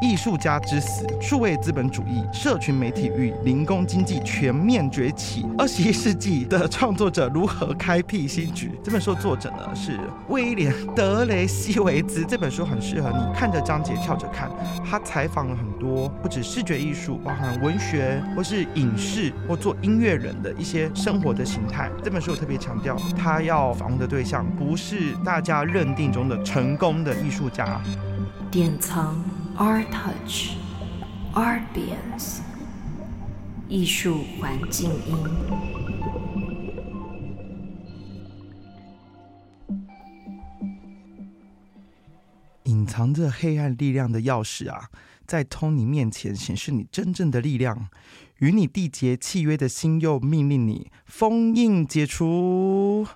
艺术家之死，数位资本主义、社群媒体与零工经济全面崛起，二十一世纪的创作者如何开辟新局？这本书的作者呢是威廉·德雷西维兹。这本书很适合你看着章节跳着看。他采访了很多不止视觉艺术，包含文学或是影视或做音乐人的一些生活的形态。这本书我特别强调，他要访问的对象不是大家认定中的成功的艺术家。典藏 ARTouch Artbience 艺术环境音。隐藏着黑暗力量的钥匙啊，在 Tony 面前显示你真正的力量，与你缔结契约的心又命令你封印解除。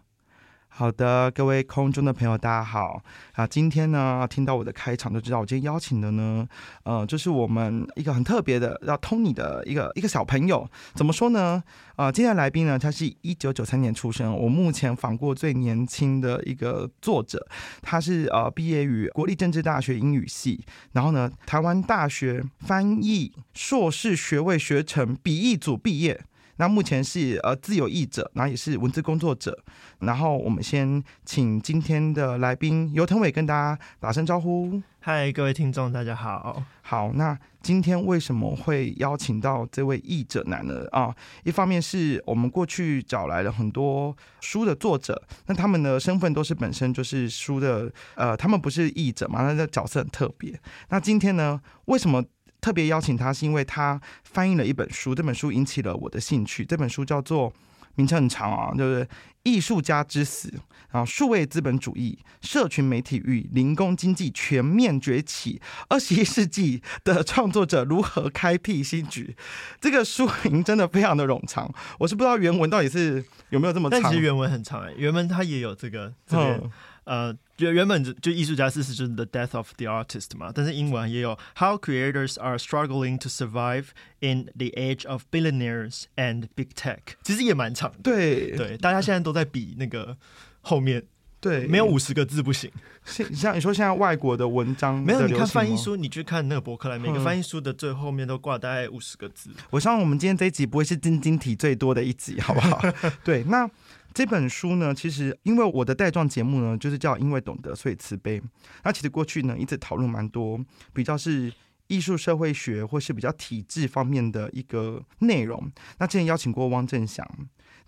好的，各位空中的朋友，大家好啊！今天呢，听到我的开场就知道，我今天邀请的呢，呃，就是我们一个很特别的，叫 Tony 的一个一个小朋友。怎么说呢？啊、呃，今天的来宾呢，他是一九九三年出生，我目前访过最年轻的一个作者。他是呃，毕业于国立政治大学英语系，然后呢，台湾大学翻译硕士学位学程笔译组毕业。那目前是呃自由译者，然后也是文字工作者。然后我们先请今天的来宾尤腾伟跟大家打声招呼。嗨，各位听众，大家好。好，那今天为什么会邀请到这位译者男呢？啊，一方面是我们过去找来了很多书的作者，那他们的身份都是本身就是书的，呃，他们不是译者嘛，那这角色很特别。那今天呢，为什么？特别邀请他，是因为他翻译了一本书，这本书引起了我的兴趣。这本书叫做，名称很长啊，就是《艺术家之死》，然后数位资本主义、社群媒体与零工经济全面崛起，二十一世纪的创作者如何开辟新局？这个书名真的非常的冗长，我是不知道原文到底是有没有这么长。但其实原文很长哎，原文它也有这个这个。呃，原原本就就艺术家之死就是 The Death of the Artist 嘛，但是英文也有 How Creators Are Struggling to Survive in the Age of Billionaires and Big Tech，其实也蛮长的。对对，大家现在都在比那个后面，对，没有五十个字不行。像你说现在外国的文章的，没有，你看翻译书，你去看那个博客来，每个翻译书的最后面都挂大概五十个字。我希望我们今天这一集不会是晶晶体最多的一集，好不好？对，那。这本书呢，其实因为我的带状节目呢，就是叫“因为懂得，所以慈悲”。那其实过去呢，一直讨论蛮多，比较是艺术社会学或是比较体制方面的一个内容。那之前邀请过汪正祥。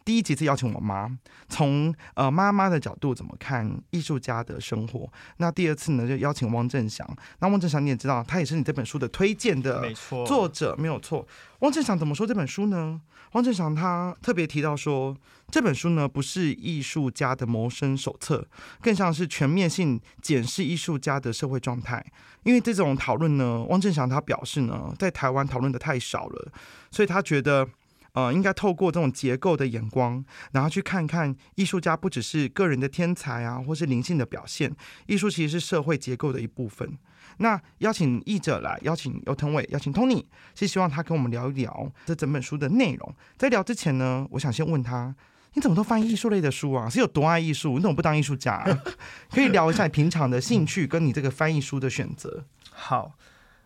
第一集是邀请我妈，从呃妈妈的角度怎么看艺术家的生活。那第二次呢，就邀请汪正祥。那汪正祥你也知道，他也是你这本书的推荐的作者，没有错。汪正祥怎么说这本书呢？汪正祥他特别提到说，这本书呢不是艺术家的谋生手册，更像是全面性检视艺术家的社会状态。因为这种讨论呢，汪正祥他表示呢，在台湾讨论的太少了，所以他觉得。呃，应该透过这种结构的眼光，然后去看看艺术家不只是个人的天才啊，或是灵性的表现，艺术其实是社会结构的一部分。那邀请译者来，邀请尤腾伟，邀请 Tony，是希望他跟我们聊一聊这整本书的内容。在聊之前呢，我想先问他，你怎么都翻译艺术类的书啊？是有多爱艺术？你怎么不当艺术家？可以聊一下你平常的兴趣，跟你这个翻译书的选择。好，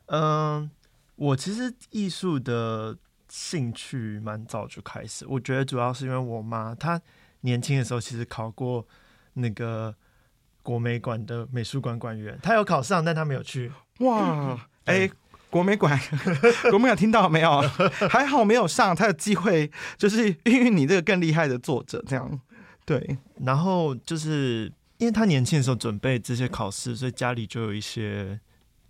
嗯、我其实艺术的。兴趣蛮早就开始，我觉得主要是因为我妈，她年轻的时候其实考过那个国美馆的美术馆馆员，她有考上，但她没有去。哇，哎、欸，国美馆，国美馆听到没有？还好没有上，她有机会就是孕育你这个更厉害的作者，这样对。然后就是因为她年轻的时候准备这些考试，所以家里就有一些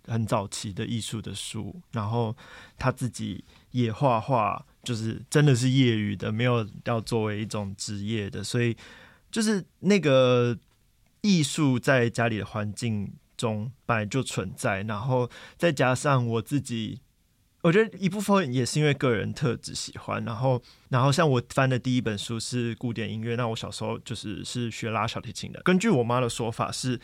很早期的艺术的书，然后他自己。也画画，就是真的是业余的，没有要作为一种职业的，所以就是那个艺术在家里的环境中本来就存在，然后再加上我自己，我觉得一部分也是因为个人特质喜欢，然后然后像我翻的第一本书是古典音乐，那我小时候就是是学拉小提琴的，根据我妈的说法是，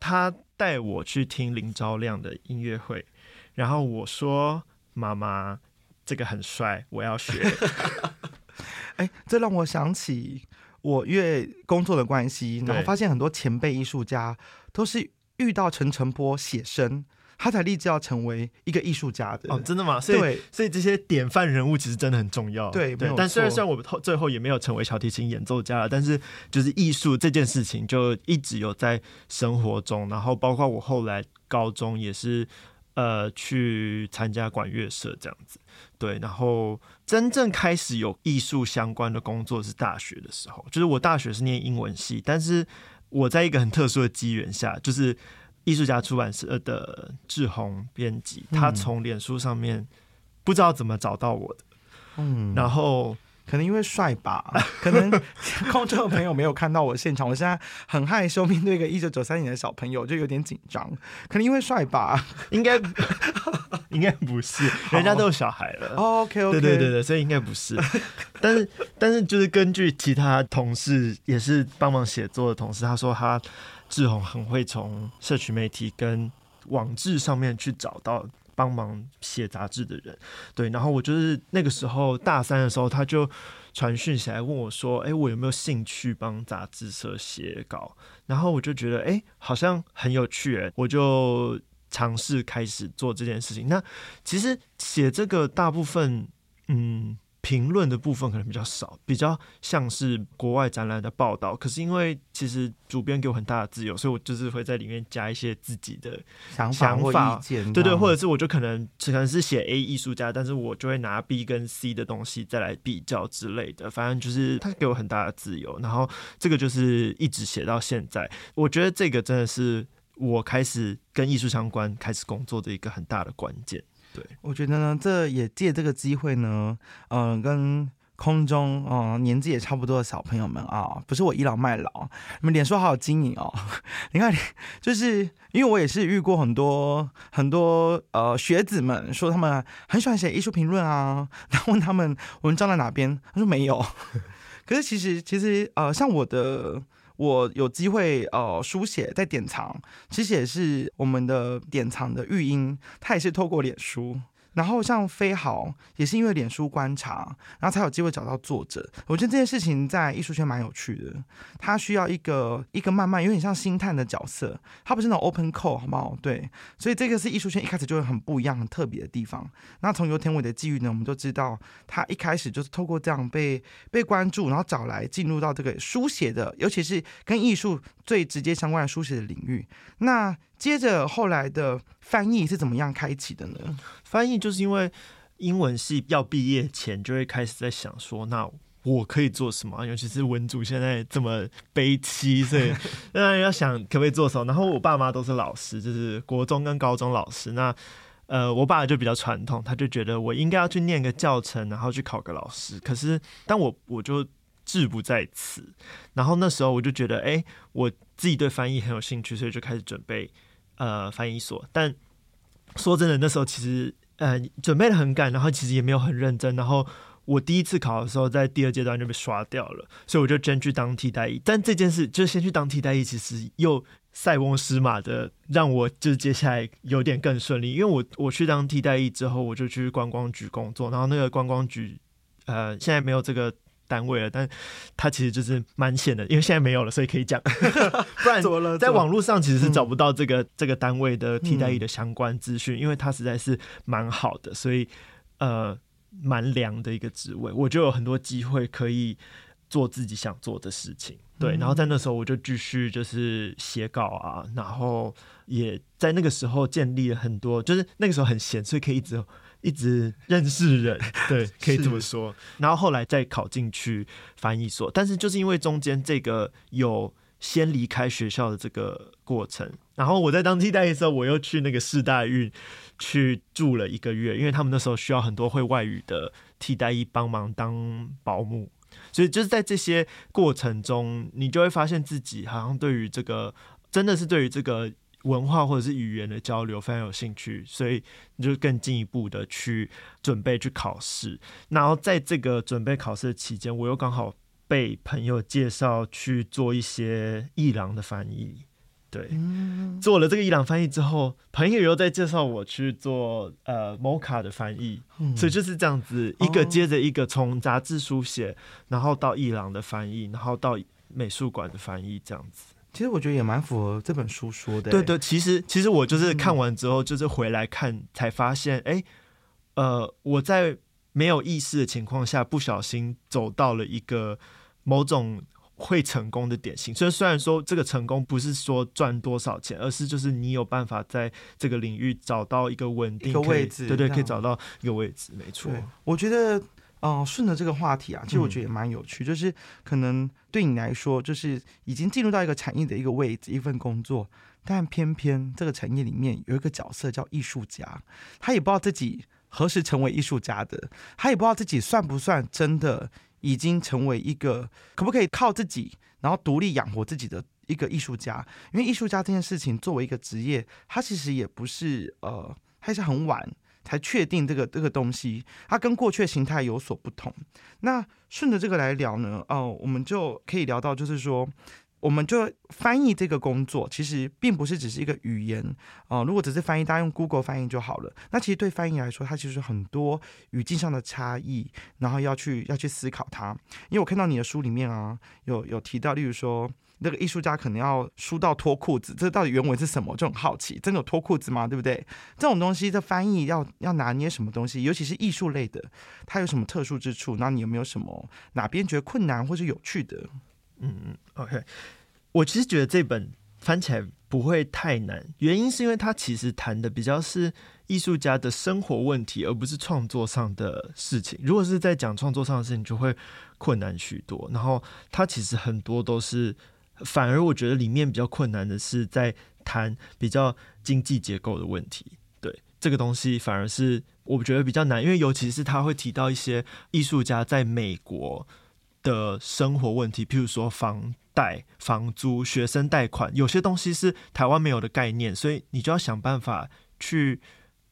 她带我去听林昭亮的音乐会，然后我说妈妈。这个很帅，我要学。哎，这让我想起我因为工作的关系，然后发现很多前辈艺术家都是遇到陈澄波写生，他才立志要成为一个艺术家的。哦，真的吗？所以，对所以这些典范人物其实真的很重要。对，对。但虽然虽然我们最后也没有成为小提琴演奏家了，但是就是艺术这件事情就一直有在生活中，然后包括我后来高中也是。呃，去参加管乐社这样子，对，然后真正开始有艺术相关的工作是大学的时候，就是我大学是念英文系，但是我在一个很特殊的机缘下，就是艺术家出版社的志宏编辑，他从脸书上面不知道怎么找到我的，嗯，然后。可能因为帅吧，可能空中的朋友没有看到我现场，我现在很害羞，面对一个一九九三年的小朋友就有点紧张。可能因为帅吧，应该 应该不是，人家都有小孩了。Oh, OK OK，对对对对，所以应该不是。但是但是就是根据其他同事也是帮忙写作的同事，他说他志宏很会从社群媒体跟网志上面去找到。帮忙写杂志的人，对，然后我就是那个时候大三的时候，他就传讯起来问我说：“哎，我有没有兴趣帮杂志社写稿？”然后我就觉得，哎，好像很有趣，哎，我就尝试开始做这件事情。那其实写这个大部分，嗯。评论的部分可能比较少，比较像是国外展览的报道。可是因为其实主编给我很大的自由，所以我就是会在里面加一些自己的想法、意见，对对，或者是我就可能可能是写 A 艺术家，但是我就会拿 B 跟 C 的东西再来比较之类的。反正就是他给我很大的自由，然后这个就是一直写到现在。我觉得这个真的是我开始跟艺术相关、开始工作的一个很大的关键。对，我觉得呢，这也借这个机会呢，嗯、呃，跟空中哦、呃、年纪也差不多的小朋友们啊，不是我倚老卖老，你们脸书好好经营哦。你看，就是因为我也是遇过很多很多呃学子们说他们很喜欢写艺术评论啊，然后问他们文章在哪边，他说没有。可是其实其实呃，像我的。我有机会呃书写在典藏，其实也是我们的典藏的育婴，他也是透过脸书。然后像飞豪也是因为脸书观察，然后才有机会找到作者。我觉得这件事情在艺术圈蛮有趣的，它需要一个一个慢慢有点像星探的角色，它不是那种 open call 好不好？对，所以这个是艺术圈一开始就会很不一样、很特别的地方。那从游田伟的际遇呢，我们就知道他一开始就是透过这样被被关注，然后找来进入到这个书写的，尤其是跟艺术最直接相关的书写的领域。那接着后来的翻译是怎么样开启的呢？翻译就是因为英文系要毕业前就会开始在想说，那我可以做什么？尤其是文组现在这么悲戚，所以 当然要想可不可以做什么。然后我爸妈都是老师，就是国中跟高中老师。那呃，我爸就比较传统，他就觉得我应该要去念个教程，然后去考个老师。可是但我我就志不在此。然后那时候我就觉得，哎，我自己对翻译很有兴趣，所以就开始准备。呃，翻译所，但说真的，那时候其实呃准备的很赶，然后其实也没有很认真。然后我第一次考的时候，在第二阶段就被刷掉了，所以我就先去当替代役。但这件事就先去当替代役，其实又塞翁失马的，让我就是接下来有点更顺利。因为我我去当替代役之后，我就去观光局工作，然后那个观光局呃现在没有这个。单位了，但他其实就是蛮险的，因为现在没有了，所以可以讲。不然在网络上其实是找不到这个、嗯、这个单位的替代役的相关资讯，嗯、因为他实在是蛮好的，所以呃蛮凉的一个职位，我就有很多机会可以做自己想做的事情。对，然后在那时候我就继续就是写稿啊，然后也在那个时候建立了很多，就是那个时候很闲，所以可以一直。一直认识人，对，可以这么说。然后后来再考进去翻译所，但是就是因为中间这个有先离开学校的这个过程，然后我在当替代役的时候，我又去那个世大运去住了一个月，因为他们那时候需要很多会外语的替代役帮忙当保姆，所以就是在这些过程中，你就会发现自己好像对于这个真的是对于这个。文化或者是语言的交流非常有兴趣，所以你就更进一步的去准备去考试。然后在这个准备考试的期间，我又刚好被朋友介绍去做一些伊朗的翻译。对，嗯、做了这个伊朗翻译之后，朋友又在介绍我去做呃 MoCA 的翻译。嗯、所以就是这样子，一个接着一个，从杂志书写，然后到伊朗的翻译，然后到美术馆的翻译，这样子。其实我觉得也蛮符合这本书说的。对对，其实其实我就是看完之后，就是回来看、嗯、才发现，哎，呃，我在没有意识的情况下，不小心走到了一个某种会成功的典型。所以虽然说这个成功不是说赚多少钱，而是就是你有办法在这个领域找到一个稳定的位置，对对，可以找到一个位置，没错。我觉得。哦，顺着这个话题啊，其实我觉得也蛮有趣，嗯、就是可能对你来说，就是已经进入到一个产业的一个位置，一份工作，但偏偏这个产业里面有一个角色叫艺术家，他也不知道自己何时成为艺术家的，他也不知道自己算不算真的已经成为一个可不可以靠自己，然后独立养活自己的一个艺术家，因为艺术家这件事情作为一个职业，他其实也不是呃，还是很晚。才确定这个这个东西，它跟过去的形态有所不同。那顺着这个来聊呢，哦、我们就可以聊到，就是说，我们就翻译这个工作，其实并不是只是一个语言哦、如果只是翻译，大家用 Google 翻译就好了。那其实对翻译来说，它其实很多语境上的差异，然后要去要去思考它。因为我看到你的书里面啊，有有提到，例如说。那个艺术家可能要输到脱裤子，这到底原文是什么？就很好奇，真的有脱裤子吗？对不对？这种东西的翻译要要拿捏什么东西？尤其是艺术类的，它有什么特殊之处？那你有没有什么哪边觉得困难或是有趣的？嗯嗯，OK，我其实觉得这本翻起来不会太难，原因是因为它其实谈的比较是艺术家的生活问题，而不是创作上的事情。如果是在讲创作上的事情，就会困难许多。然后它其实很多都是。反而我觉得里面比较困难的是在谈比较经济结构的问题，对这个东西反而是我觉得比较难，因为尤其是他会提到一些艺术家在美国的生活问题，譬如说房贷、房租、学生贷款，有些东西是台湾没有的概念，所以你就要想办法去，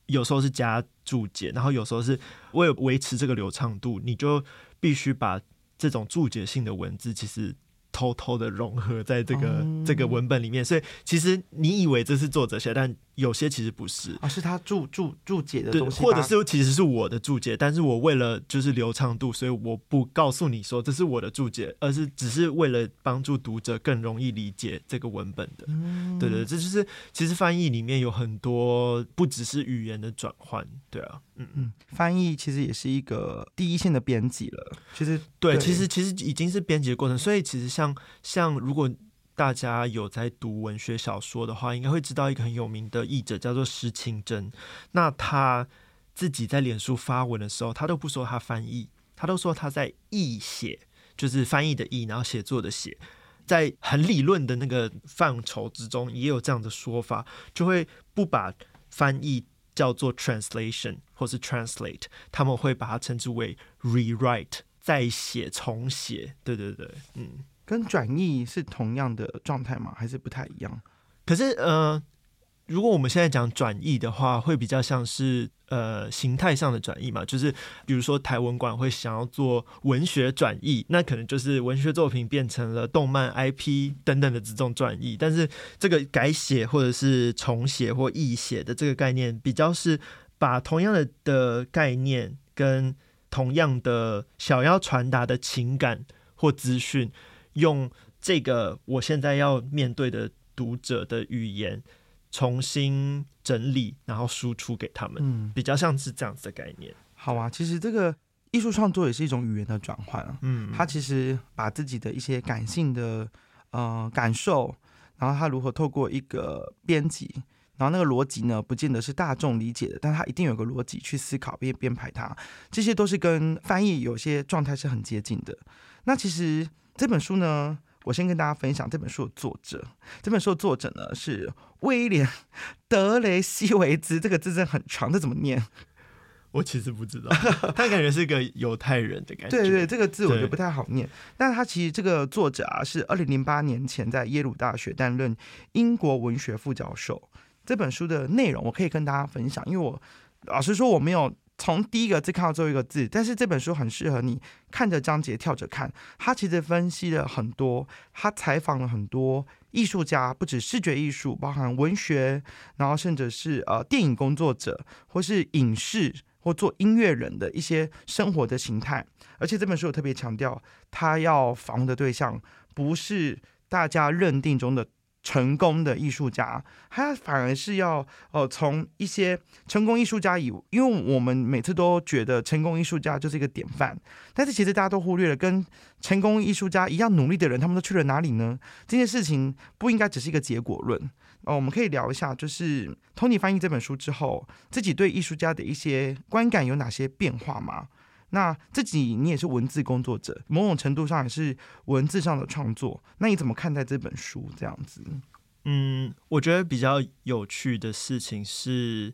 有时候是加注解，然后有时候是为维持这个流畅度，你就必须把这种注解性的文字其实。偷偷的融合在这个、嗯、这个文本里面，所以其实你以为这是作者写，但有些其实不是啊，是他注注注解的东西，或者是其实是我的注解，但是我为了就是流畅度，所以我不告诉你说这是我的注解，而是只是为了帮助读者更容易理解这个文本的。嗯、对，对对，这就是其实翻译里面有很多不只是语言的转换，对啊，嗯嗯，翻译其实也是一个第一线的编辑了，其实对，对，其实其实已经是编辑的过程，所以其实像像如果。大家有在读文学小说的话，应该会知道一个很有名的译者叫做施清真。那他自己在脸书发文的时候，他都不说他翻译，他都说他在译写，就是翻译的译，然后写作的写，在很理论的那个范畴之中，也有这样的说法，就会不把翻译叫做 translation 或是 translate，他们会把它称之为 rewrite，再写重写。对对对，嗯。跟转译是同样的状态吗？还是不太一样？可是，呃，如果我们现在讲转译的话，会比较像是呃形态上的转译嘛，就是比如说台文馆会想要做文学转译，那可能就是文学作品变成了动漫 IP 等等的这种转译。但是这个改写或者是重写或译写的这个概念，比较是把同样的的概念跟同样的想要传达的情感或资讯。用这个我现在要面对的读者的语言重新整理，然后输出给他们，嗯，比较像是这样子的概念。好啊，其实这个艺术创作也是一种语言的转换啊，嗯，他其实把自己的一些感性的呃感受，然后他如何透过一个编辑，然后那个逻辑呢，不见得是大众理解的，但他一定有个逻辑去思考并编排它，这些都是跟翻译有些状态是很接近的。那其实。这本书呢，我先跟大家分享这本书的作者。这本书的作者呢是威廉·德雷西维兹，这个字真的很长，这怎么念？我其实不知道，他感觉是个犹太人的感觉。对对，这个字我觉得不太好念。但他其实这个作者啊，是二零零八年前在耶鲁大学担任英国文学副教授。这本书的内容我可以跟大家分享，因为我老实说我没有。从第一个字看到最后一个字，但是这本书很适合你看着章节跳着看。他其实分析了很多，他采访了很多艺术家，不止视觉艺术，包含文学，然后甚至是呃电影工作者，或是影视或做音乐人的一些生活的形态。而且这本书有特别强调，他要访的对象不是大家认定中的。成功的艺术家，他反而是要呃从一些成功艺术家以，因为我们每次都觉得成功艺术家就是一个典范，但是其实大家都忽略了，跟成功艺术家一样努力的人，他们都去了哪里呢？这件事情不应该只是一个结果论。呃，我们可以聊一下，就是托尼翻译这本书之后，自己对艺术家的一些观感有哪些变化吗？那自己你也是文字工作者，某种程度上也是文字上的创作。那你怎么看待这本书这样子？嗯，我觉得比较有趣的事情是，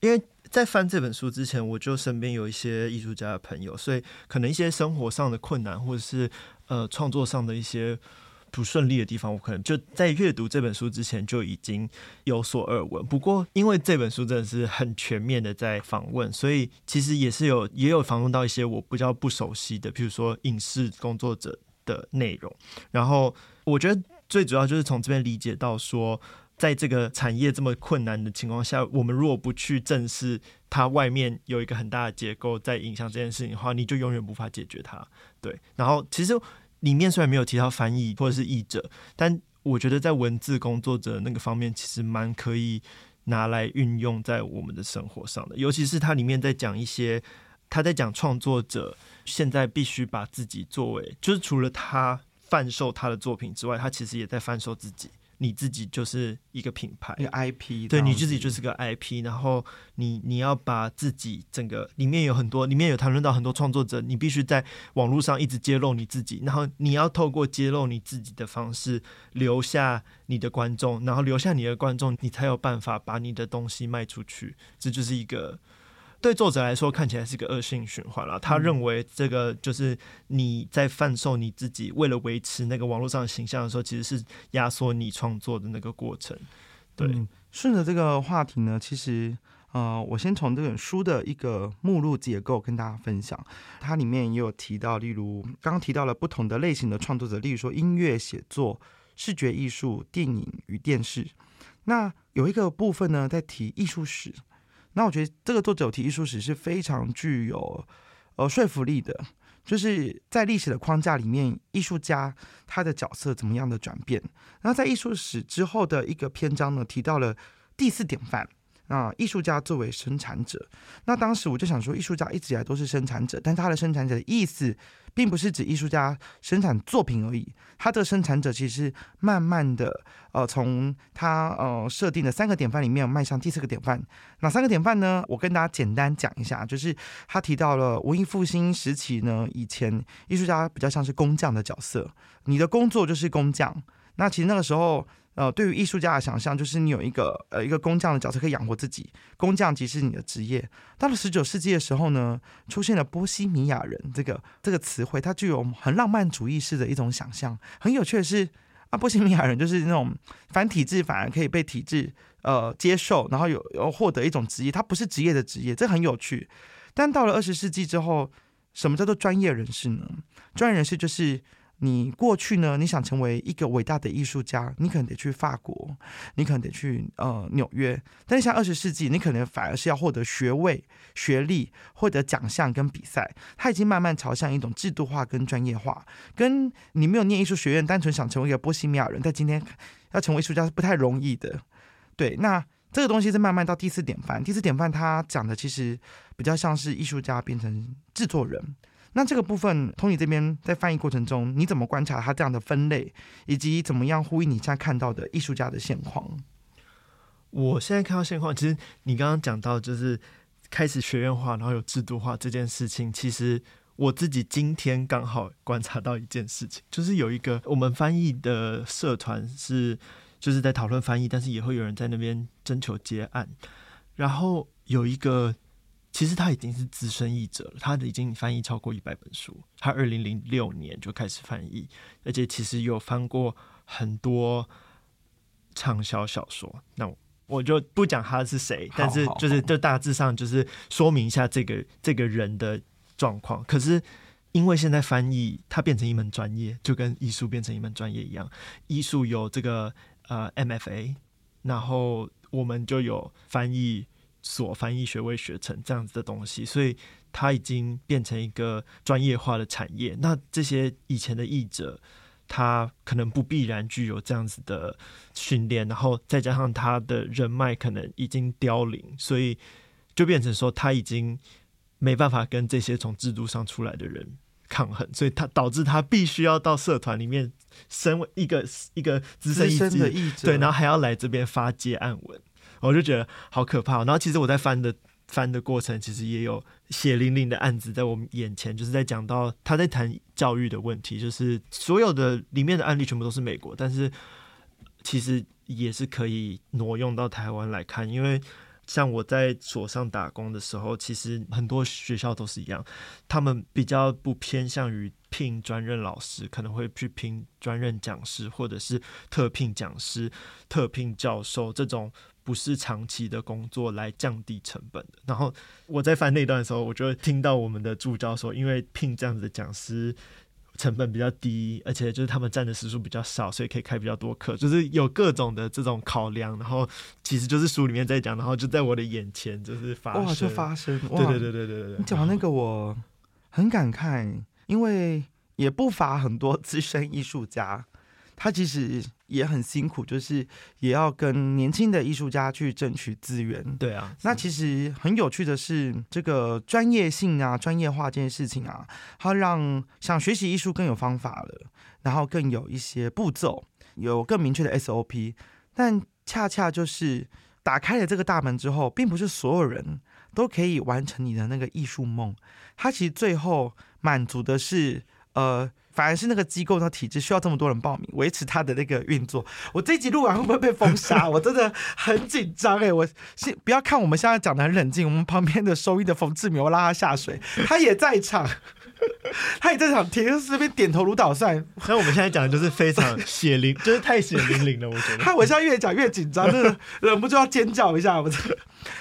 因为在翻这本书之前，我就身边有一些艺术家的朋友，所以可能一些生活上的困难，或者是呃创作上的一些。不顺利的地方，我可能就在阅读这本书之前就已经有所耳闻。不过，因为这本书真的是很全面的在访问，所以其实也是有也有访问到一些我比较不熟悉的，譬如说影视工作者的内容。然后，我觉得最主要就是从这边理解到说，在这个产业这么困难的情况下，我们如果不去正视它外面有一个很大的结构在影响这件事情的话，你就永远无法解决它。对，然后其实。里面虽然没有提到翻译或者是译者，但我觉得在文字工作者那个方面，其实蛮可以拿来运用在我们的生活上的。尤其是它里面在讲一些，他在讲创作者现在必须把自己作为，就是除了他贩售他的作品之外，他其实也在贩售自己。你自己就是一个品牌，一个 IP，对，你自己就是个 IP，然后你你要把自己整个里面有很多，里面有谈论到很多创作者，你必须在网络上一直揭露你自己，然后你要透过揭露你自己的方式留下你的观众，然后留下你的观众，你才有办法把你的东西卖出去，这就是一个。对作者来说，看起来是个恶性循环了。他认为这个就是你在贩售你自己，为了维持那个网络上的形象的时候，其实是压缩你创作的那个过程。对，嗯、顺着这个话题呢，其实呃，我先从这本书的一个目录结构跟大家分享。它里面也有提到，例如刚刚提到了不同的类型的创作者，例如说音乐写作、视觉艺术、电影与电视。那有一个部分呢，在提艺术史。那我觉得这个作者有提艺术史是非常具有呃说服力的，就是在历史的框架里面，艺术家他的角色怎么样的转变。然后在艺术史之后的一个篇章呢，提到了第四典范。啊，艺术家作为生产者，那当时我就想说，艺术家一直以来都是生产者，但他的生产者的意思，并不是指艺术家生产作品而已。他的生产者其实慢慢的，呃，从他呃设定的三个典范里面迈向第四个典范。哪三个典范呢？我跟大家简单讲一下，就是他提到了文艺复兴时期呢，以前艺术家比较像是工匠的角色，你的工作就是工匠。那其实那个时候。呃，对于艺术家的想象，就是你有一个呃一个工匠的角色可以养活自己，工匠即是你的职业。到了十九世纪的时候呢，出现了波西米亚人这个这个词汇，它具有很浪漫主义式的一种想象。很有趣的是，啊，波西米亚人就是那种反体制反而可以被体制呃接受，然后有有获得一种职业，它不是职业的职业，这很有趣。但到了二十世纪之后，什么叫做专业人士呢？专业人士就是。你过去呢？你想成为一个伟大的艺术家，你可能得去法国，你可能得去呃纽约。但是像二十世纪，你可能反而是要获得学位、学历、获得奖项跟比赛。它已经慢慢朝向一种制度化跟专业化。跟你没有念艺术学院，单纯想成为一个波西米亚人，在今天要成为艺术家是不太容易的。对，那这个东西是慢慢到第四典范。第四典范他讲的其实比较像是艺术家变成制作人。那这个部分，从你这边在翻译过程中，你怎么观察他这样的分类，以及怎么样呼应你现在看到的艺术家的现况？我现在看到现况，其实你刚刚讲到就是开始学院化，然后有制度化这件事情，其实我自己今天刚好观察到一件事情，就是有一个我们翻译的社团是就是在讨论翻译，但是也会有人在那边征求接案，然后有一个。其实他已经是资深译者了，他已经翻译超过一百本书。他二零零六年就开始翻译，而且其实有翻过很多畅销小说。那我就不讲他是谁，但是就是就大致上就是说明一下这个这个人的状况。可是因为现在翻译它变成一门专业，就跟艺术变成一门专业一样，艺术有这个呃 MFA，然后我们就有翻译。所翻译学位学成这样子的东西，所以它已经变成一个专业化的产业。那这些以前的译者，他可能不必然具有这样子的训练，然后再加上他的人脉可能已经凋零，所以就变成说他已经没办法跟这些从制度上出来的人抗衡，所以他导致他必须要到社团里面，身为一个一个资深的译者，对，然后还要来这边发接案文，我就觉得好可怕。然后其实我在翻的。翻的过程其实也有血淋淋的案子在我们眼前，就是在讲到他在谈教育的问题，就是所有的里面的案例全部都是美国，但是其实也是可以挪用到台湾来看，因为像我在所上打工的时候，其实很多学校都是一样，他们比较不偏向于聘专任老师，可能会去聘专任讲师，或者是特聘讲师、特聘教授这种。不是长期的工作来降低成本的。然后我在翻那段的时候，我就听到我们的助教说，因为聘这样子的讲师成本比较低，而且就是他们占的时数比较少，所以可以开比较多课，就是有各种的这种考量。然后其实就是书里面在讲，然后就在我的眼前就是发生，哇，就发生，对对对对对对对。你讲那个我很感慨，因为也不乏很多资深艺术家。他其实也很辛苦，就是也要跟年轻的艺术家去争取资源。对啊，那其实很有趣的是，这个专业性啊、专业化这件事情啊，它让想学习艺术更有方法了，然后更有一些步骤，有更明确的 SOP。但恰恰就是打开了这个大门之后，并不是所有人都可以完成你的那个艺术梦。它其实最后满足的是，呃。反而是那个机构的体制需要这么多人报名维持它的那个运作。我这一集录完会不会被封杀？我真的很紧张哎！我先不要看我们现在讲的很冷静，我们旁边的收音的冯志明，我拉他下水，他也在场，他也在场，铁就是这边点头如捣蒜。所以我们现在讲的就是非常血淋，就是太血淋淋了。我觉得，他我现在越讲越紧张，真的忍不住要尖叫一下。我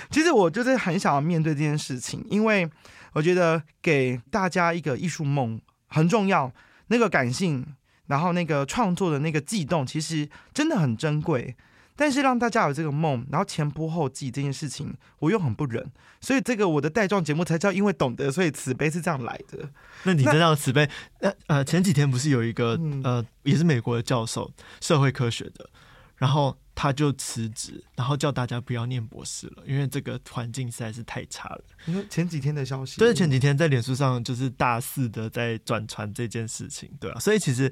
其实我就是很想要面对这件事情，因为我觉得给大家一个艺术梦很重要。那个感性，然后那个创作的那个悸动，其实真的很珍贵。但是让大家有这个梦，然后前仆后继这件事情，我又很不忍。所以这个我的带状节目才叫因为懂得，所以慈悲是这样来的。那你知道慈悲？那呃，前几天不是有一个、嗯、呃，也是美国的教授，社会科学的，然后。他就辞职，然后叫大家不要念博士了，因为这个环境实在是太差了。你说前几天的消息，对，前几天在脸书上就是大肆的在转传这件事情，对啊，所以其实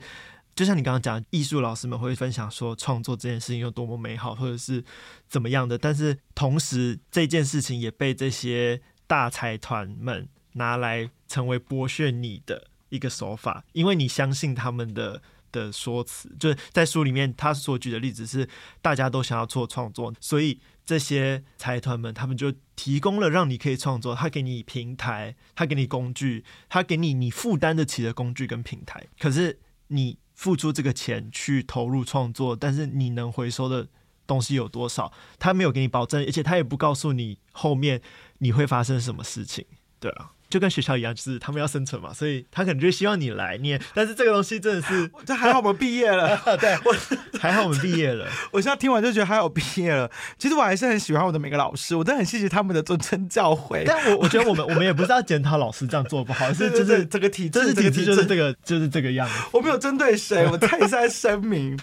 就像你刚刚讲，艺术老师们会分享说创作这件事情有多么美好，或者是怎么样的，但是同时这件事情也被这些大财团们拿来成为剥削你的一个手法，因为你相信他们的。的说辞就是在书里面，他所举的例子是大家都想要做创作，所以这些财团们他们就提供了让你可以创作，他给你平台，他给你工具，他给你你负担得起的工具跟平台。可是你付出这个钱去投入创作，但是你能回收的东西有多少？他没有给你保证，而且他也不告诉你后面你会发生什么事情，对啊。就跟学校一样，就是他们要生存嘛，所以他可能就希望你来念。但是这个东西真的是，这还好我们毕业了，对，我还好我们毕业了。我现在听完就觉得还好毕业了。其实我还是很喜欢我的每个老师，我真的很谢谢他们的谆谆教诲。但我我觉得我们我们也不是要检讨老师这样做不好，是就是这个体制，这个体制就是这个就是这个样子。我没有针对谁，我再三声明。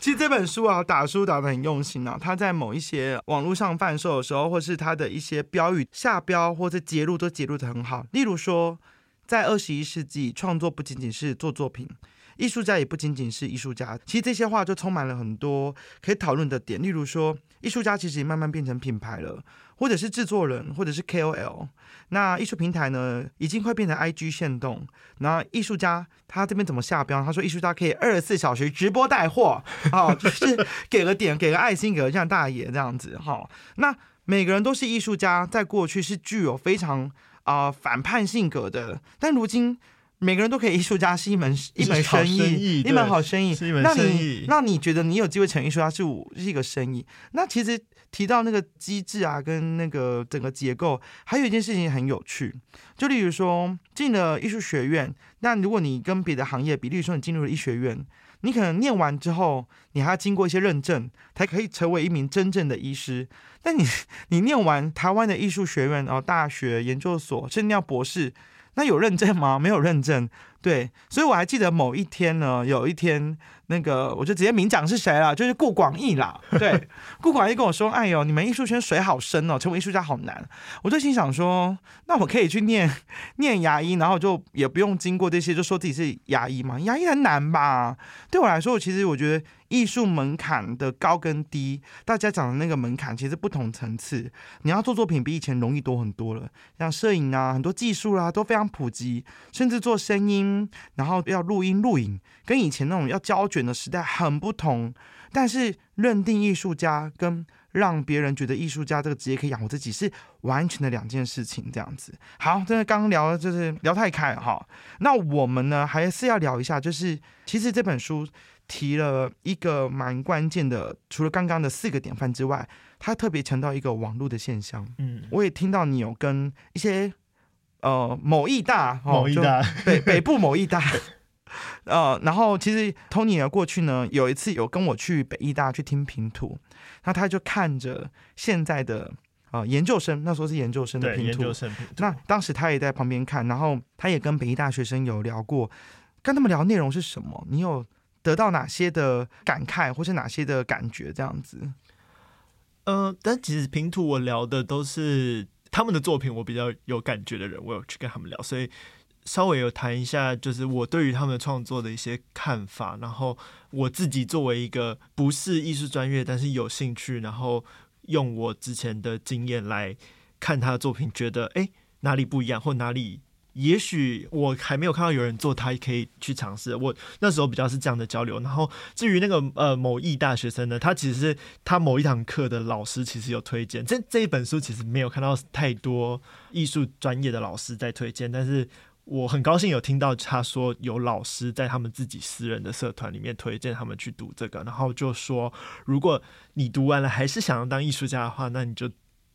其实这本书啊，打书打的很用心啊。他在某一些网络上贩售的时候，或是他的一些标语下标或者节录都节录的很好。例如说。在二十一世纪，创作不仅仅是做作品，艺术家也不仅仅是艺术家。其实这些话就充满了很多可以讨论的点。例如说，艺术家其实也慢慢变成品牌了，或者是制作人，或者是 KOL。那艺术平台呢，已经快变成 IG 限动。那艺术家他这边怎么下标？他说艺术家可以二十四小时直播带货，哦，就是给个点，给个爱心，给个像大爷这样子，哈、那每个人都是艺术家，在过去是具有非常。啊、呃，反叛性格的，但如今每个人都可以艺术家是一门一门生意，一门好生意。那你那你觉得你有机会成艺术家是是一个生意？那其实提到那个机制啊，跟那个整个结构，还有一件事情很有趣，就例如说进了艺术学院，那如果你跟别的行业比，例如说你进入了医学院。你可能念完之后，你还要经过一些认证，才可以成为一名真正的医师。但你 你念完台湾的艺术学院，然后大学、研究所，甚至要博士，那有认证吗？没有认证。对，所以我还记得某一天呢，有一天那个我就直接明讲是谁了，就是顾广义啦。对，顾广义跟我说：“哎呦，你们艺术圈水好深哦，成为艺术家好难。”我就心想说：“那我可以去念 念牙医，然后就也不用经过这些，就说自己是牙医嘛？牙医很难吧？对我来说，我其实我觉得。”艺术门槛的高跟低，大家讲的那个门槛其实不同层次。你要做作品比以前容易多很多了，像摄影啊，很多技术啦、啊、都非常普及，甚至做声音，然后要录音录影，跟以前那种要胶卷的时代很不同。但是认定艺术家跟让别人觉得艺术家这个职业可以养活自己是完全的两件事情。这样子，好，这个刚刚聊就是聊太开哈。那我们呢还是要聊一下，就是其实这本书。提了一个蛮关键的，除了刚刚的四个典范之外，他特别强调一个网络的现象。嗯，我也听到你有跟一些呃某艺大、某艺大北北部某艺大，呃，然后其实 Tony 过去呢有一次有跟我去北艺大去听评图，那他就看着现在的呃研究生，那时候是研究生的拼图，研究生评图，那当时他也在旁边看，然后他也跟北艺大学生有聊过，跟他们聊内容是什么？你有？得到哪些的感慨，或是哪些的感觉，这样子。呃，但其实平图我聊的都是他们的作品，我比较有感觉的人，我有去跟他们聊，所以稍微有谈一下，就是我对于他们创作的一些看法。然后我自己作为一个不是艺术专业，但是有兴趣，然后用我之前的经验来看他的作品，觉得哎、哪里不一样，或哪里。也许我还没有看到有人做，他可以去尝试。我那时候比较是这样的交流。然后至于那个呃某艺大学生呢，他其实是他某一堂课的老师，其实有推荐。这这一本书其实没有看到太多艺术专业的老师在推荐，但是我很高兴有听到他说有老师在他们自己私人的社团里面推荐他们去读这个，然后就说如果你读完了还是想要当艺术家的话，那你就。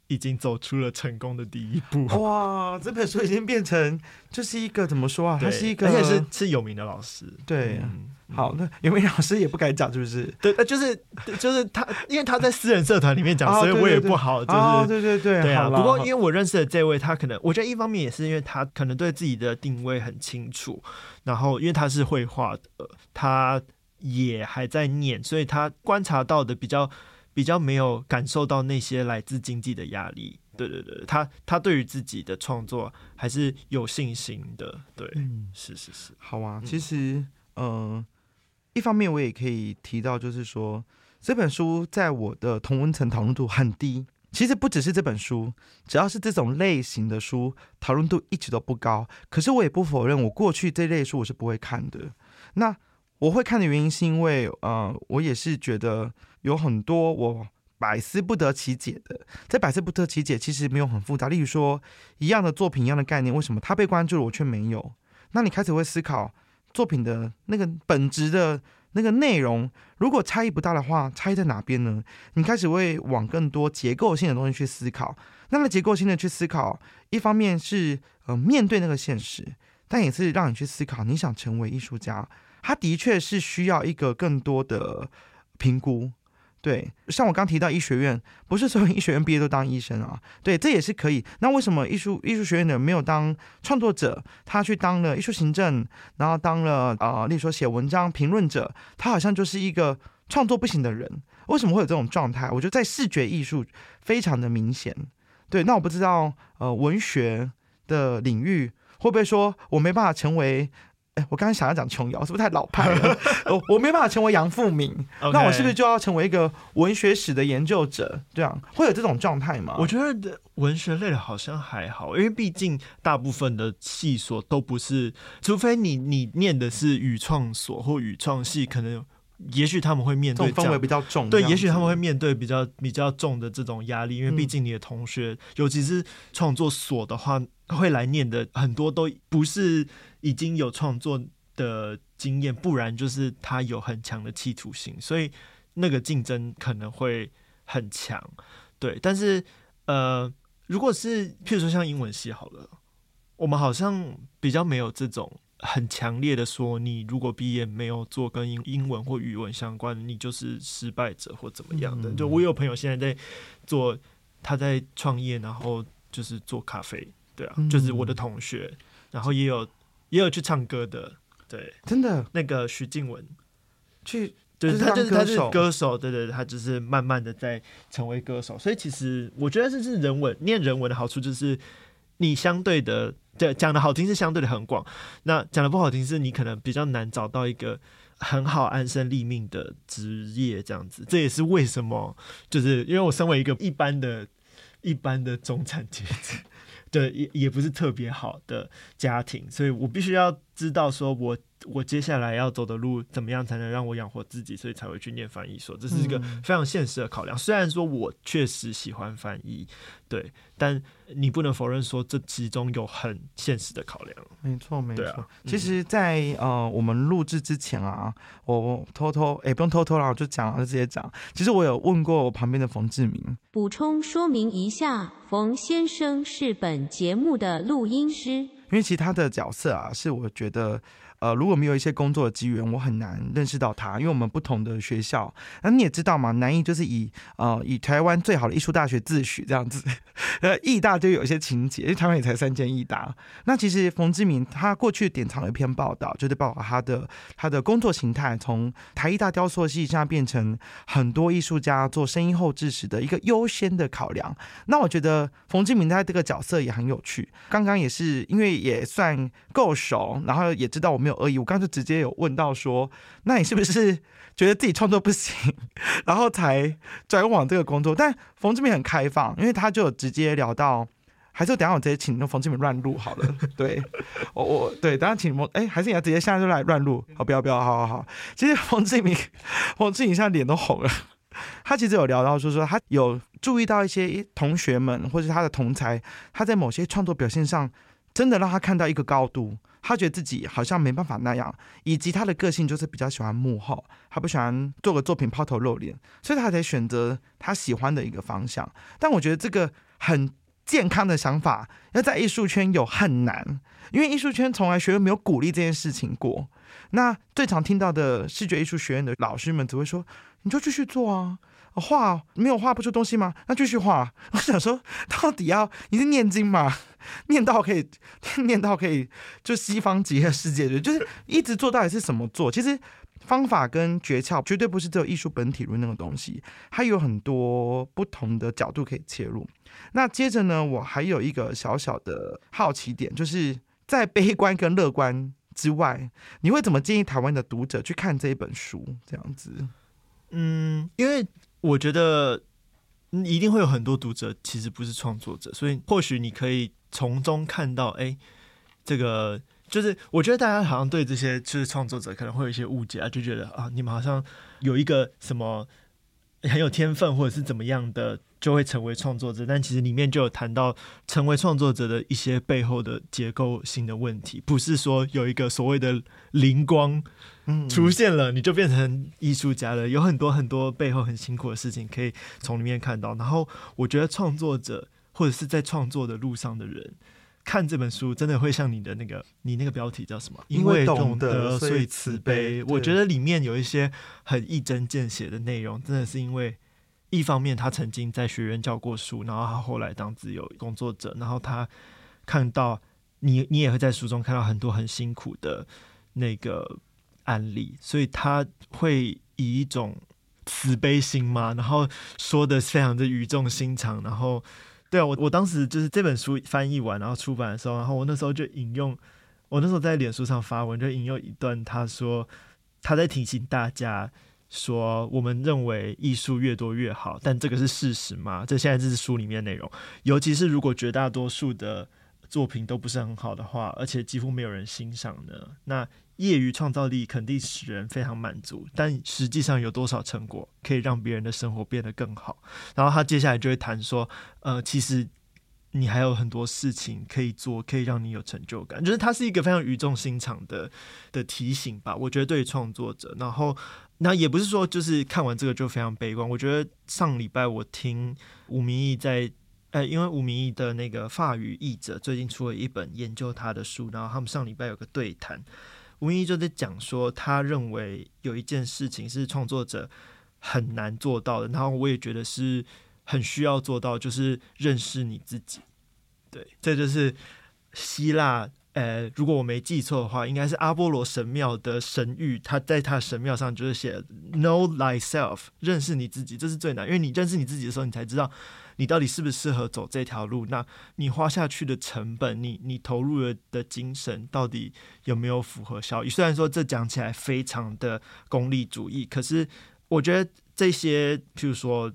已经走出了成功的第一步。哇，这本书已经变成就是一个怎么说啊？他是一个，而且是是有名的老师。对，嗯、好，那有名老师也不敢讲，是不是？对，就是就是他，因为他在私人社团里面讲，所以我也不好，就是、哦、对对对，对啊。不过因为我认识的这位，他可能我觉得一方面也是因为他可能对自己的定位很清楚，然后因为他是绘画的，他也还在念，所以他观察到的比较。比较没有感受到那些来自经济的压力，对对对，他他对于自己的创作还是有信心的，对，嗯，是是是，好啊，其实，嗯、呃，一方面我也可以提到，就是说这本书在我的同温层讨论度很低，其实不只是这本书，只要是这种类型的书，讨论度一直都不高。可是我也不否认，我过去这类书我是不会看的。那我会看的原因是因为，呃，我也是觉得。有很多我百思不得其解的，这百思不得其解其实没有很复杂。例如说，一样的作品，一样的概念，为什么他被关注了，我却没有？那你开始会思考作品的那个本质的那个内容，如果差异不大的话，差异在哪边呢？你开始会往更多结构性的东西去思考。那么结构性的去思考，一方面是呃面对那个现实，但也是让你去思考，你想成为艺术家，他的确是需要一个更多的评估。对，像我刚提到医学院，不是所有医学院毕业都当医生啊。对，这也是可以。那为什么艺术艺术学院的没有当创作者，他去当了艺术行政，然后当了啊、例如说写文章评论者，他好像就是一个创作不行的人？为什么会有这种状态？我觉得在视觉艺术非常的明显。对，那我不知道呃，文学的领域会不会说我没办法成为。哎，我刚才想要讲琼瑶，是不是太老派了？我我没办法成为杨富敏.那我是不是就要成为一个文学史的研究者？这样会有这种状态吗？我觉得文学类的好像还好，因为毕竟大部分的系所都不是，除非你你念的是语创所或语创系，可能也许他们会面对氛围比较重，对，也许他们会面对比较比较重的这种压力，因为毕竟你的同学，嗯、尤其是创作所的话，会来念的很多都不是。已经有创作的经验，不然就是他有很强的企图心，所以那个竞争可能会很强。对，但是呃，如果是譬如说像英文系好了，我们好像比较没有这种很强烈的说，你如果毕业没有做跟英英文或语文相关，你就是失败者或怎么样的。就我有朋友现在在做，他在创业，然后就是做咖啡，对啊，就是我的同学，然后也有。也有去唱歌的，对，真的那个徐静雯去。就是他，就是他是歌手，对对，他就是慢慢的在成为歌手。所以其实我觉得这是人文，念人文的好处就是你相对的，对讲的好听是相对的很广，那讲的不好听是你可能比较难找到一个很好安身立命的职业这样子。这也是为什么，就是因为我身为一个一般的、一般的中产阶级，对，也也不是特别好的家庭，所以我必须要知道说我。我接下来要走的路怎么样才能让我养活自己？所以才会去念翻译所，这是一个非常现实的考量。虽然说我确实喜欢翻译，对，但你不能否认说这其中有很现实的考量。没错，没错。啊、其实在，在呃我们录制之前啊，我偷偷哎、欸、不用偷偷啦，我就讲，就直接讲。其实我有问过我旁边的冯志明，补充说明一下，冯先生是本节目的录音师，因为其他的角色啊，是我觉得。呃，如果没有一些工作的机缘，我很难认识到他，因为我们不同的学校。那你也知道嘛，南艺就是以呃以台湾最好的艺术大学自诩这样子，呃，艺大就有一些情节，因为台湾也才三间艺大。那其实冯志明他过去典藏了一篇报道，就是报道他的他的工作形态，从台艺大雕塑系现在变成很多艺术家做声音后置时的一个优先的考量。那我觉得冯志明他这个角色也很有趣。刚刚也是因为也算够熟，然后也知道我没有。而已，我刚才直接有问到说，那你是不是觉得自己创作不行，然后才转往这个工作？但冯志明很开放，因为他就有直接聊到，还是等下我直接请冯志明乱录好了。对，我我对，等下请冯，哎，还是你要直接现在就来乱录？好，不要不要，好好好。其实冯志明，冯志明现在脸都红了。他其实有聊到说说，他有注意到一些同学们或者他的同才，他在某些创作表现上，真的让他看到一个高度。他觉得自己好像没办法那样，以及他的个性就是比较喜欢幕后，他不喜欢做个作品抛头露脸，所以他才选择他喜欢的一个方向。但我觉得这个很健康的想法，要在艺术圈有很难，因为艺术圈从来学院没有鼓励这件事情过。那最常听到的视觉艺术学院的老师们只会说：“你就继续做啊。”画没有画不出东西吗？那继续画。我想说，到底要你是念经吗？念到可以，念到可以，就西方极乐世界，就是一直做到底是什么做？其实方法跟诀窍绝对不是只有艺术本体论那个东西，它有很多不同的角度可以切入。那接着呢，我还有一个小小的好奇点，就是在悲观跟乐观之外，你会怎么建议台湾的读者去看这一本书？这样子，嗯，因为。我觉得一定会有很多读者其实不是创作者，所以或许你可以从中看到，哎，这个就是我觉得大家好像对这些就是创作者可能会有一些误解啊，就觉得啊，你们好像有一个什么很有天分或者是怎么样的。就会成为创作者，但其实里面就有谈到成为创作者的一些背后的结构性的问题，不是说有一个所谓的灵光出现了，你就变成艺术家了。有很多很多背后很辛苦的事情可以从里面看到。然后我觉得创作者或者是在创作的路上的人看这本书，真的会像你的那个你那个标题叫什么？因为懂得，所以慈悲。我觉得里面有一些很一针见血的内容，真的是因为。一方面，他曾经在学院教过书，然后他后来当自由工作者，然后他看到你，你也会在书中看到很多很辛苦的那个案例，所以他会以一种慈悲心嘛，然后说的非常的语重心长，然后对啊，我我当时就是这本书翻译完，然后出版的时候，然后我那时候就引用，我那时候在脸书上发文，就引用一段，他说他在提醒大家。说我们认为艺术越多越好，但这个是事实吗？这现在这是书里面内容，尤其是如果绝大多数的作品都不是很好的话，而且几乎没有人欣赏呢？那业余创造力肯定使人非常满足，但实际上有多少成果可以让别人的生活变得更好？然后他接下来就会谈说，呃，其实。你还有很多事情可以做，可以让你有成就感。就是它是一个非常语重心长的的提醒吧。我觉得对于创作者，然后那也不是说就是看完这个就非常悲观。我觉得上礼拜我听吴明义在，呃，因为吴明义的那个法语译者最近出了一本研究他的书，然后他们上礼拜有个对谈，吴明义就在讲说，他认为有一件事情是创作者很难做到的，然后我也觉得是。很需要做到，就是认识你自己。对，这就是希腊呃，如果我没记错的话，应该是阿波罗神庙的神諭，他在他神庙上就是写 “Know thyself”，认识你自己，这是最难，因为你认识你自己的时候，你才知道你到底适不适合走这条路。那你花下去的成本，你你投入了的精神，到底有没有符合效益？虽然说这讲起来非常的功利主义，可是我觉得这些，譬如说。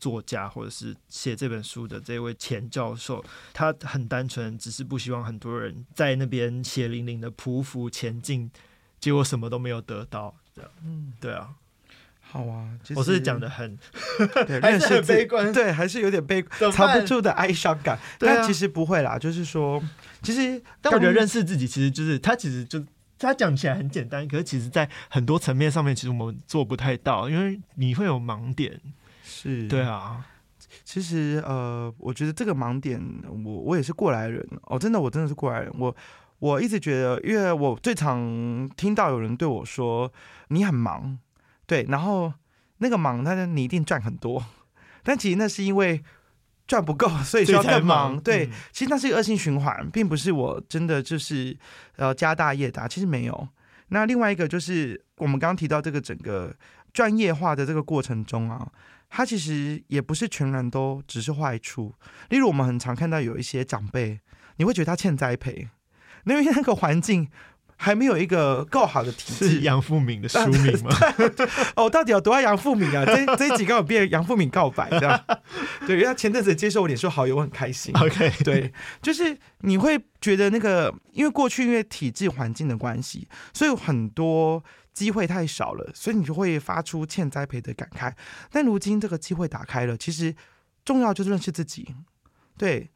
作家或者是写这本书的这位前教授，他很单纯，只是不希望很多人在那边血淋淋的匍匐前进，结果什么都没有得到。这样，嗯，对啊，好啊，我是讲的很，对，还是很悲观，对，还是有点悲，藏不住的哀伤感。但其实不会啦，就是说，其实，但我觉得认识自己，其实就是他其实就他讲起来很简单，可是其实在很多层面上面，其实我们做不太到，因为你会有盲点。是对啊，其实呃，我觉得这个盲点，我我也是过来人哦，真的，我真的是过来人。我我一直觉得，因为我最常听到有人对我说你很忙，对，然后那个忙，他说你一定赚很多，但其实那是因为赚不够，所以需要更忙。忙对，嗯、其实那是一个恶性循环，并不是我真的就是呃家大业大，其实没有。那另外一个就是我们刚刚提到这个整个专业化的这个过程中啊。它其实也不是全然都只是坏处，例如我们很常看到有一些长辈，你会觉得他欠栽培，因为那个环境还没有一个够好的体制。是杨富敏的书名吗？哦，到底有多爱杨富敏啊？这这一集刚好变杨富敏告白这样。对，因为他前阵子接受我脸书好友，我很开心。OK，对，就是你会觉得那个，因为过去因为体制环境的关系，所以很多。机会太少了，所以你就会发出欠栽培的感慨。但如今这个机会打开了，其实重要就是认识自己。对，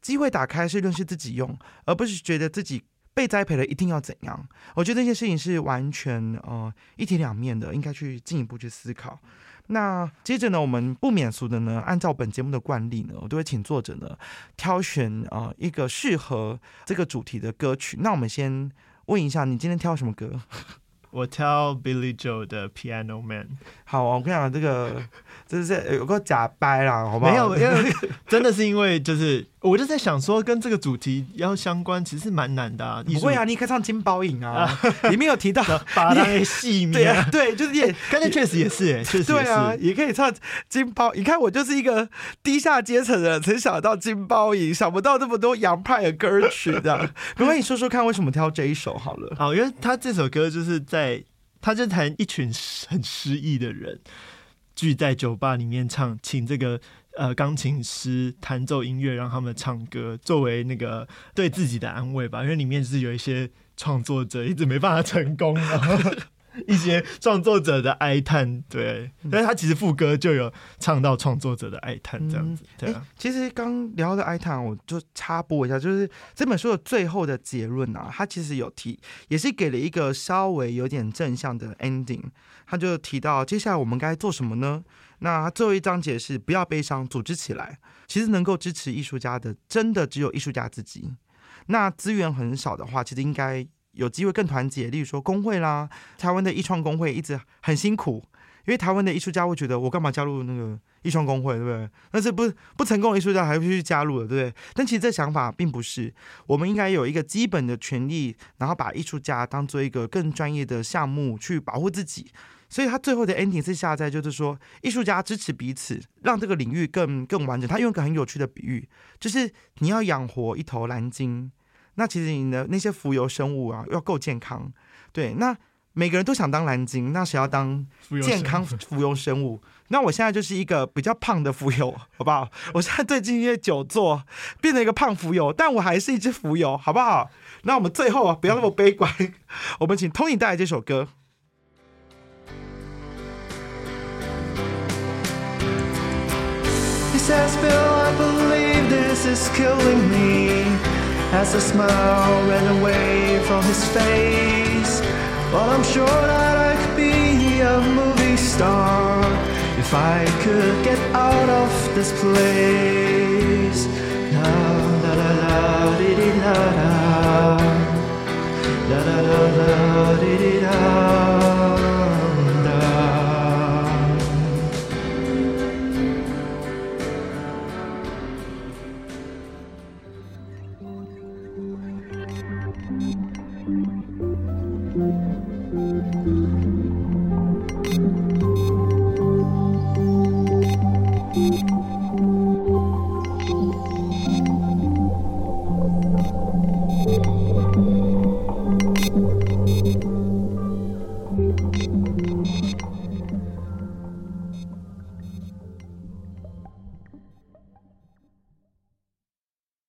机会打开是认识自己用，而不是觉得自己被栽培了一定要怎样。我觉得这件事情是完全呃一体两面的，应该去进一步去思考。那接着呢，我们不免俗的呢，按照本节目的惯例呢，我都会请作者呢挑选、呃、一个适合这个主题的歌曲。那我们先问一下，你今天挑什么歌？我挑 Billy Joel 的 Piano Man。好，我跟你讲，这个这是有个假掰啦，好不好？没有，因为真的是因为就是。我就在想说，跟这个主题要相关，其实蛮难的啊。不会啊，你可以唱金包银啊，里面有提到 把那些细对啊，对，就是也，刚才确实也是，哎，确实对啊，也可以唱金包。你看我就是一个低下阶层的人，才想到金包银，想不到这么多洋派的歌曲的。没关系，你说说看，为什么挑这一首好了？好，因为他这首歌就是在，他就谈一群很失意的人聚在酒吧里面唱，请这个。呃，钢琴师弹奏音乐，让他们唱歌，作为那个对自己的安慰吧。因为里面是有一些创作者一直没办法成功，然 后一些创作者的哀叹。对，但是他其实副歌就有唱到创作者的哀叹这样子。对啊，其实刚聊的哀叹，我就插播一下，就是这本书的最后的结论啊，他其实有提，也是给了一个稍微有点正向的 ending。他就提到，接下来我们该做什么呢？那最后一章节是不要悲伤，组织起来。其实能够支持艺术家的，真的只有艺术家自己。那资源很少的话，其实应该有机会更团结。例如说工会啦，台湾的艺创工会一直很辛苦，因为台湾的艺术家会觉得我干嘛加入那个艺创工会，对不对？但是不不成功的艺术家还会去加入的，对不对？但其实这想法并不是，我们应该有一个基本的权利，然后把艺术家当做一个更专业的项目去保护自己。所以他最后的 ending 是下在，就是说艺术家支持彼此，让这个领域更更完整。他用一个很有趣的比喻，就是你要养活一头蓝鲸，那其实你的那些浮游生物啊要够健康。对，那每个人都想当蓝鲸，那谁要当健康浮游生物？那我现在就是一个比较胖的浮游，好不好？我现在最近因为久坐变成一个胖浮游，但我还是一只浮游，好不好？那我们最后啊，不要那么悲观，我们请 Tony 带来这首歌。Says Bill, I believe this is killing me. As the smile ran away from his face. Well, I'm sure that I could be a movie star if I could get out of this place. La la la la di di la la. La la la la di di la.